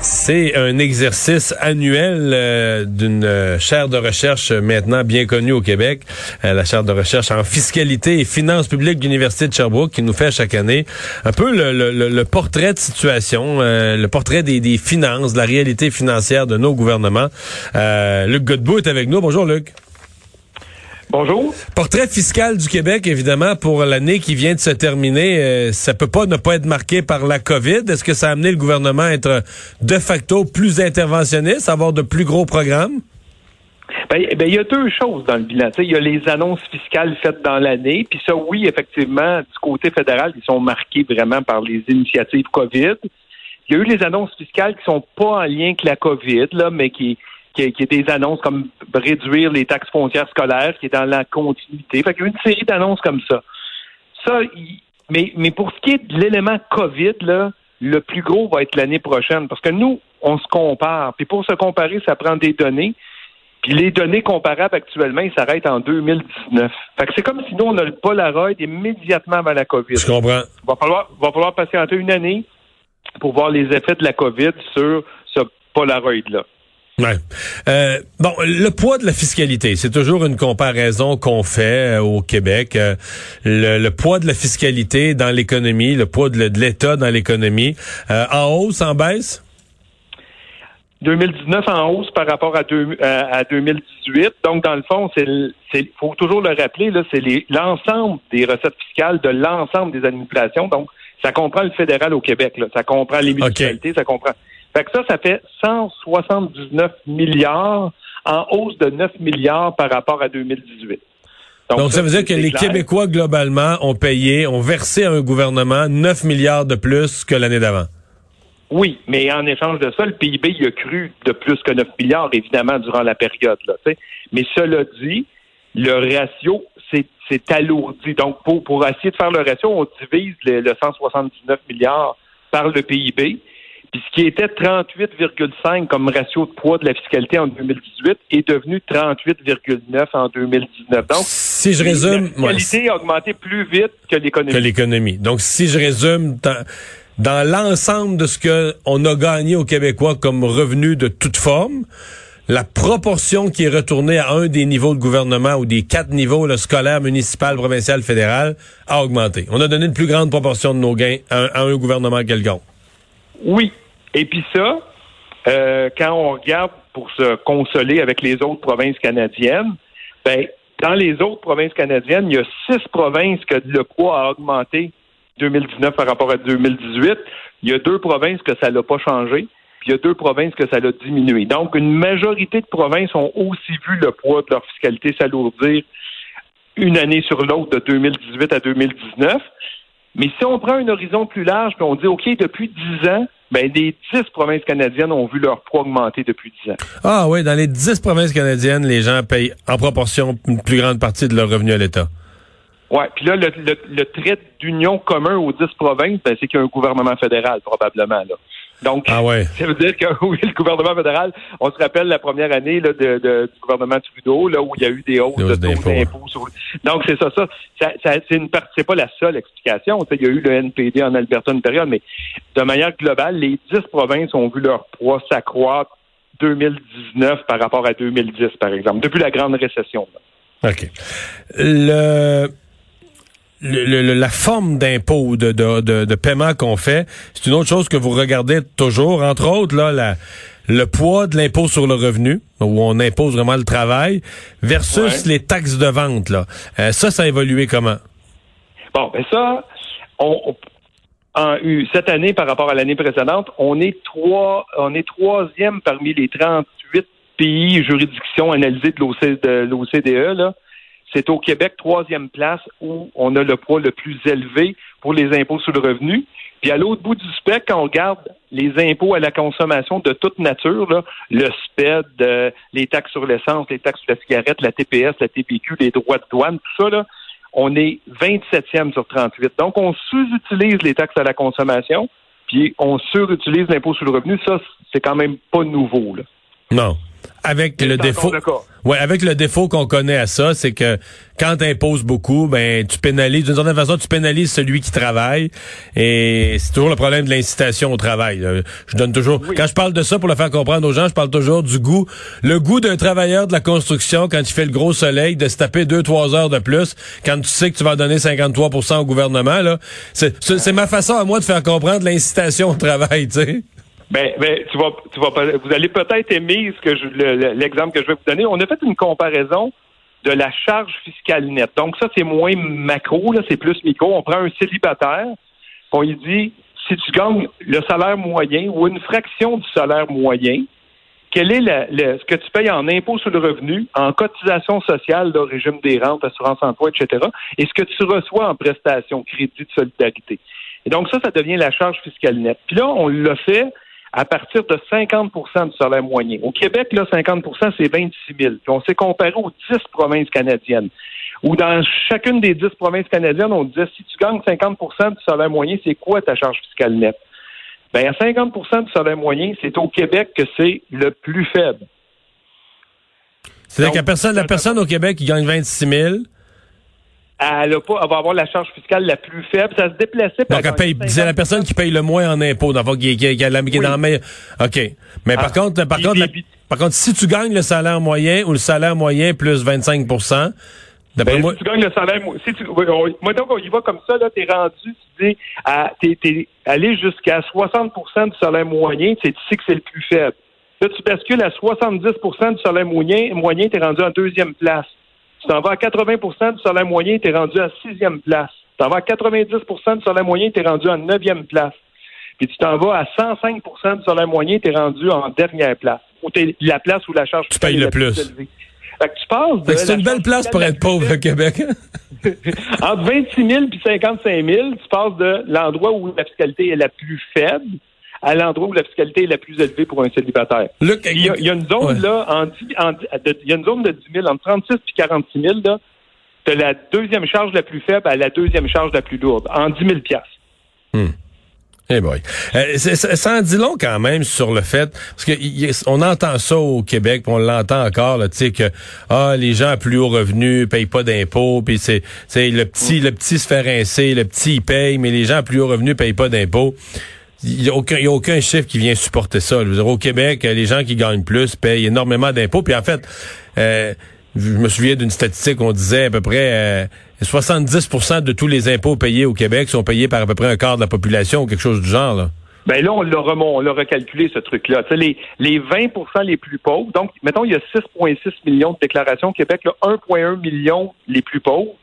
C'est un exercice annuel euh, d'une euh, chaire de recherche maintenant bien connue au Québec, euh, la chaire de recherche en fiscalité et finances publiques de l'Université de Sherbrooke qui nous fait chaque année un peu le, portrait de situation, le portrait des, des, finances, de la réalité financière de nos gouvernements. Luc Godbout est avec nous. Bonjour Luc. Bonjour. Portrait fiscal du Québec, évidemment, pour l'année qui vient de se terminer, euh, ça peut pas ne pas être marqué par la COVID. Est-ce que ça a amené le gouvernement à être de facto plus interventionniste, avoir de plus gros programmes? Ben, ben, il y a deux choses dans le bilan. Il y a les annonces fiscales faites dans l'année, puis ça, oui, effectivement, du côté fédéral, ils sont marqués vraiment par les initiatives COVID. Il y a eu les annonces fiscales qui sont pas en lien avec la COVID, là, mais qui, qui, est des annonces comme réduire les taxes foncières scolaires, qui est dans la continuité. Fait qu'il y a une série d'annonces comme ça. Ça, mais, mais pour ce qui est de l'élément COVID, là, le plus gros va être l'année prochaine. Parce que nous, on se compare. Puis pour se comparer, ça prend des données. Puis les données comparables actuellement, ils s'arrêtent en 2019. Fait que c'est comme si nous, on a le Polaroid immédiatement avant la COVID. Je comprends. Il va falloir, va falloir patienter une année pour voir les effets de la COVID sur ce Polaroid-là. Ouais. Euh, bon, le poids de la fiscalité, c'est toujours une comparaison qu'on fait euh, au Québec. Euh, le, poids de la fiscalité dans l'économie, le poids de, l'État dans l'économie, en hausse, en baisse? 2019 en hausse par rapport à, à 2018. Donc, dans le fond, c'est, faut toujours le rappeler, c'est l'ensemble des recettes fiscales de l'ensemble des administrations. Donc, ça comprend le fédéral au Québec, là. ça comprend les municipalités, ça comprend fait que ça, ça fait 179 milliards en hausse de 9 milliards par rapport à 2018. Donc, ça, veut dire que les Québécois, globalement, ont payé, ont versé à un gouvernement 9 milliards de plus que l'année d'avant. Oui, mais en échange de ça, le PIB il a cru de plus que 9 milliards, évidemment, durant la période. Là, mais cela dit, le ratio c'est alourdi. Donc, pour, pour essayer de faire le ratio, on divise le 179 milliards par le PIB. Puis ce qui était 38,5 comme ratio de poids de la fiscalité en 2018 est devenu 38,9 en 2019. Donc, si je résume, la fiscalité a augmenté plus vite que l'économie. Que l'économie. Donc, si je résume, dans, l'ensemble de ce qu'on a gagné aux Québécois comme revenu de toute forme, la proportion qui est retournée à un des niveaux de gouvernement ou des quatre niveaux, le scolaire, municipal, provincial, fédéral, a augmenté. On a donné une plus grande proportion de nos gains à, à un gouvernement quelconque. Oui. Et puis ça, euh, quand on regarde pour se consoler avec les autres provinces canadiennes, ben, dans les autres provinces canadiennes, il y a six provinces que le poids a augmenté 2019 par rapport à 2018. Il y a deux provinces que ça l'a pas changé. Puis il y a deux provinces que ça l'a diminué. Donc, une majorité de provinces ont aussi vu le poids de leur fiscalité s'alourdir une année sur l'autre de 2018 à 2019. Mais si on prend un horizon plus large, puis on dit, OK, depuis dix ans, ben, les dix provinces canadiennes ont vu leur poids augmenter depuis dix ans. Ah oui, dans les dix provinces canadiennes, les gens payent en proportion une plus grande partie de leur revenu à l'État. Oui, puis là, le, le, trait d'union commun aux dix provinces, ben, c'est qu'il y a un gouvernement fédéral, probablement. Là. Donc, ah ça veut dire que oui, le gouvernement fédéral, on se rappelle la première année là, de, de, du gouvernement Trudeau, là, où il y a eu des hausses de taux d'impôts. Sur... Donc, c'est ça, ça. ça, c'est une c'est pas la seule explication. il y a eu le NPD en Alberta une période, mais de manière globale, les dix provinces ont vu leur poids s'accroître 2019 par rapport à 2010, par exemple, depuis la grande récession. OK. Le le, la forme d'impôt, de, de, de, paiement qu'on fait, c'est une autre chose que vous regardez toujours. Entre autres, là, la, le poids de l'impôt sur le revenu, où on impose vraiment le travail, versus les taxes de vente. Là. Euh, ça, ça a évolué comment? Bon, ben ça, on, a eu cette année par rapport à l'année précédente, on est trois, on est troisième parmi les 38 pays juridictions analysées de l'OCDE, là c'est au Québec, troisième place, où on a le poids le plus élevé pour les impôts sur le revenu. Puis à l'autre bout du spectre, quand on regarde les impôts à la consommation de toute nature, le SPED, euh, les taxes sur l'essence, les taxes sur la cigarette, la TPS, la TPQ, les droits de douane, tout ça, on est 27e sur 38. Donc, on sous-utilise les taxes à la consommation, puis on surutilise l'impôt sur le revenu. Ça, c'est quand même pas nouveau. Là. Non. Avec le défaut. le. Ouais, avec le défaut qu'on connaît à ça, c'est que quand tu imposes beaucoup, ben tu pénalises d'une certaine façon, tu pénalises celui qui travaille et c'est toujours le problème de l'incitation au travail. là. Je donne toujours quand je parle de ça pour le faire comprendre aux gens, je parle toujours du goût, le goût d'un travailleur de la construction quand il fait le gros soleil de se taper deux trois heures de plus quand tu sais que tu vas donner 53% au gouvernement là. C'est ma façon à moi de faire comprendre l'incitation au travail, tu sais. Ben, ben, tu vas, tu vas, vous allez peut-être aimer ce que je, le- le- l'exemple que je vais vous donner. On a fait une comparaison de la charge fiscale nette. Donc ça, c'est moins macro, là, c'est plus micro. On prend un célibataire, on lui dit, si tu gagnes le salaire moyen ou une fraction du salaire moyen, quel est le- ce que tu payes en impôt sur le revenu, en cotisation sociale, là, régime des rentes, assurance emploi, etc., et ce que tu reçois en prestation, crédit de solidarité. Et donc ça, ça devient la charge fiscale nette. Puis là, on l'a fait à partir de 50% du salaire moyen. Au Québec, là, 50% c'est 26 000. Puis on s'est comparé aux 10 provinces canadiennes. Où dans chacune des 10 provinces canadiennes, on disait si tu gagnes 50% du salaire moyen, c'est quoi ta charge fiscale nette? Bien, à 50% du salaire moyen, c'est au Québec que c'est le plus faible. C'est-à-dire que la personne, la personne au Québec qui gagne 26 000, Elle, a pas, elle va avoir la charge fiscale la plus faible. Ça se déplaçait. Donc, elle paye, c'est la 50%. personne qui paye le moins en impôts, dans qui, qui, qui, a la- qui est Oui. dans la meilleure- OK. Mais par Ah. contre, par contre, la- par contre, si tu gagnes le salaire moyen ou le salaire moyen plus 25 d'après Ben, moi, si tu gagnes le salaire, si tu, oui, on- moi donc on y va comme ça, là, t'es rendu, tu dis, à, t'es, t'es allé jusqu'à 60% du salaire moyen, tu sais tu sais que c'est le plus faible. Là, tu bascules à 70% du salaire moyen, moyen, t'es rendu en deuxième place. Tu t'en vas à 80% du salaire moyen, t'es rendu à sixième place. Tu t'en vas à 90% du salaire moyen, t'es rendu en neuvième place. Puis tu t'en vas à 105% du salaire moyen, t'es rendu en dernière place. Ou t'es la place où la charge Tu payes le plus. élevée. Fait que tu passes de c'est une belle place pour être plus pauvre, le Québec. entre 26 000 puis 55 000, tu passes de l'endroit où la fiscalité est la plus faible à l'endroit où la fiscalité est la plus élevée pour un célibataire. Luc, Il y, a, il y a une zone Ouais. là, en, en de- il y a une zone de 10 000, entre 36 et 46 000, là, de la deuxième charge la plus faible à la deuxième charge la plus lourde, en 10 000 piastres. Eh boy. Euh, ça, en dit long quand même sur le fait parce que y- on entend ça au Québec, puis on l'entend encore tu sais que ah les gens à plus haut revenu payent pas d'impôts, puis c'est c'est le petit le petit se fait rincer, le petit il paye, mais les gens à plus haut revenu payent pas d'impôts. Il y a aucun a aucun chiffre qui vient supporter ça. Je veux dire, au Québec, euh, les gens qui gagnent plus payent énormément d'impôts, puis en fait euh, je me souviens d'une statistique, on disait à peu près euh, 70% de tous les impôts payés au Québec sont payés par à peu près un quart de la population ou quelque chose du genre. Là. Ben là, on l'a on l'a recalculé, ce truc-là. Les, les 20% les plus pauvres, donc, mettons, il y a 6,6 millions de déclarations au Québec, là, 1,1 million les plus pauvres,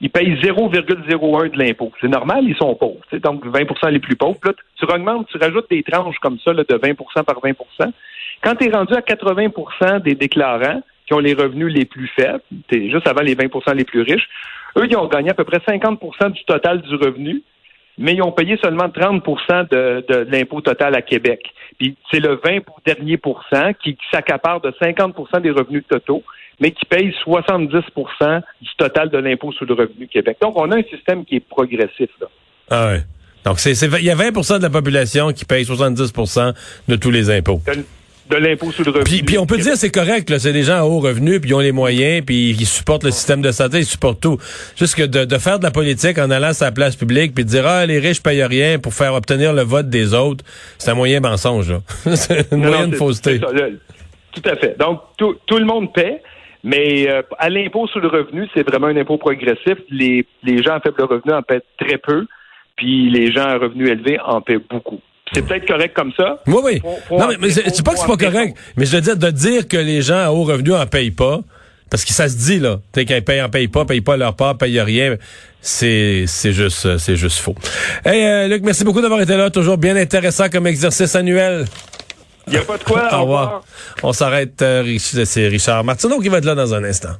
ils payent 0,01 de l'impôt. C'est normal, ils sont pauvres. tu sais, donc, 20% les plus pauvres. Là, tu augmentes, tu rajoutes des tranches comme ça, là, de 20% par 20% Quand tu es rendu à 80% des déclarants qui ont les revenus les plus faibles, t'es juste avant les 20% les plus riches, eux, ils ont gagné à peu près 50% du total du revenu, mais ils ont payé seulement 30 de, de l'impôt total à Québec. Puis c'est le 20 pour- dernier pourcent qui, qui s'accapare de 50% des revenus totaux, mais qui paye 70% du total de l'impôt sur le revenu Québec. Donc, on a un système qui est progressif. Là. Ah ouais. Donc, c'est, il y a 20% de la population qui paye 70% de tous les impôts. De, de l'impôt sur le revenu. Puis, puis on peut dire c'est correct, c'est des gens à haut revenu, puis ils ont les moyens, puis ils supportent le système de santé, ils supportent tout. Juste que de, de faire de la politique en allant sur la place publique, puis de dire ah les riches payent rien pour faire obtenir le vote des autres, c'est un moyen mensonge, c'est une Non, moyenne fausseté. ça, le- tout à fait. Donc, tout, tout le monde paie, mais euh, à l'impôt sur le revenu, c'est vraiment un impôt progressif. Les, les gens à faible revenu en paient très peu, puis les gens à revenu élevé en paient beaucoup. C'est peut-être correct comme ça. Oui, oui. Non, mais, mais c'est pas que c'est pas correct, mais je veux dire, de dire que les gens à haut revenu en payent pas, parce que ça se dit, là, sais, qu'ils payent, en payent pas, payent pas leur part, payent rien, c'est, c'est juste, c'est juste faux. Hey, euh, Luc, merci beaucoup d'avoir été là, toujours bien intéressant comme exercice annuel. Il n'y a pas de quoi. Au revoir. On s'arrête, euh, c'est Richard Martineau qui va être là dans un instant.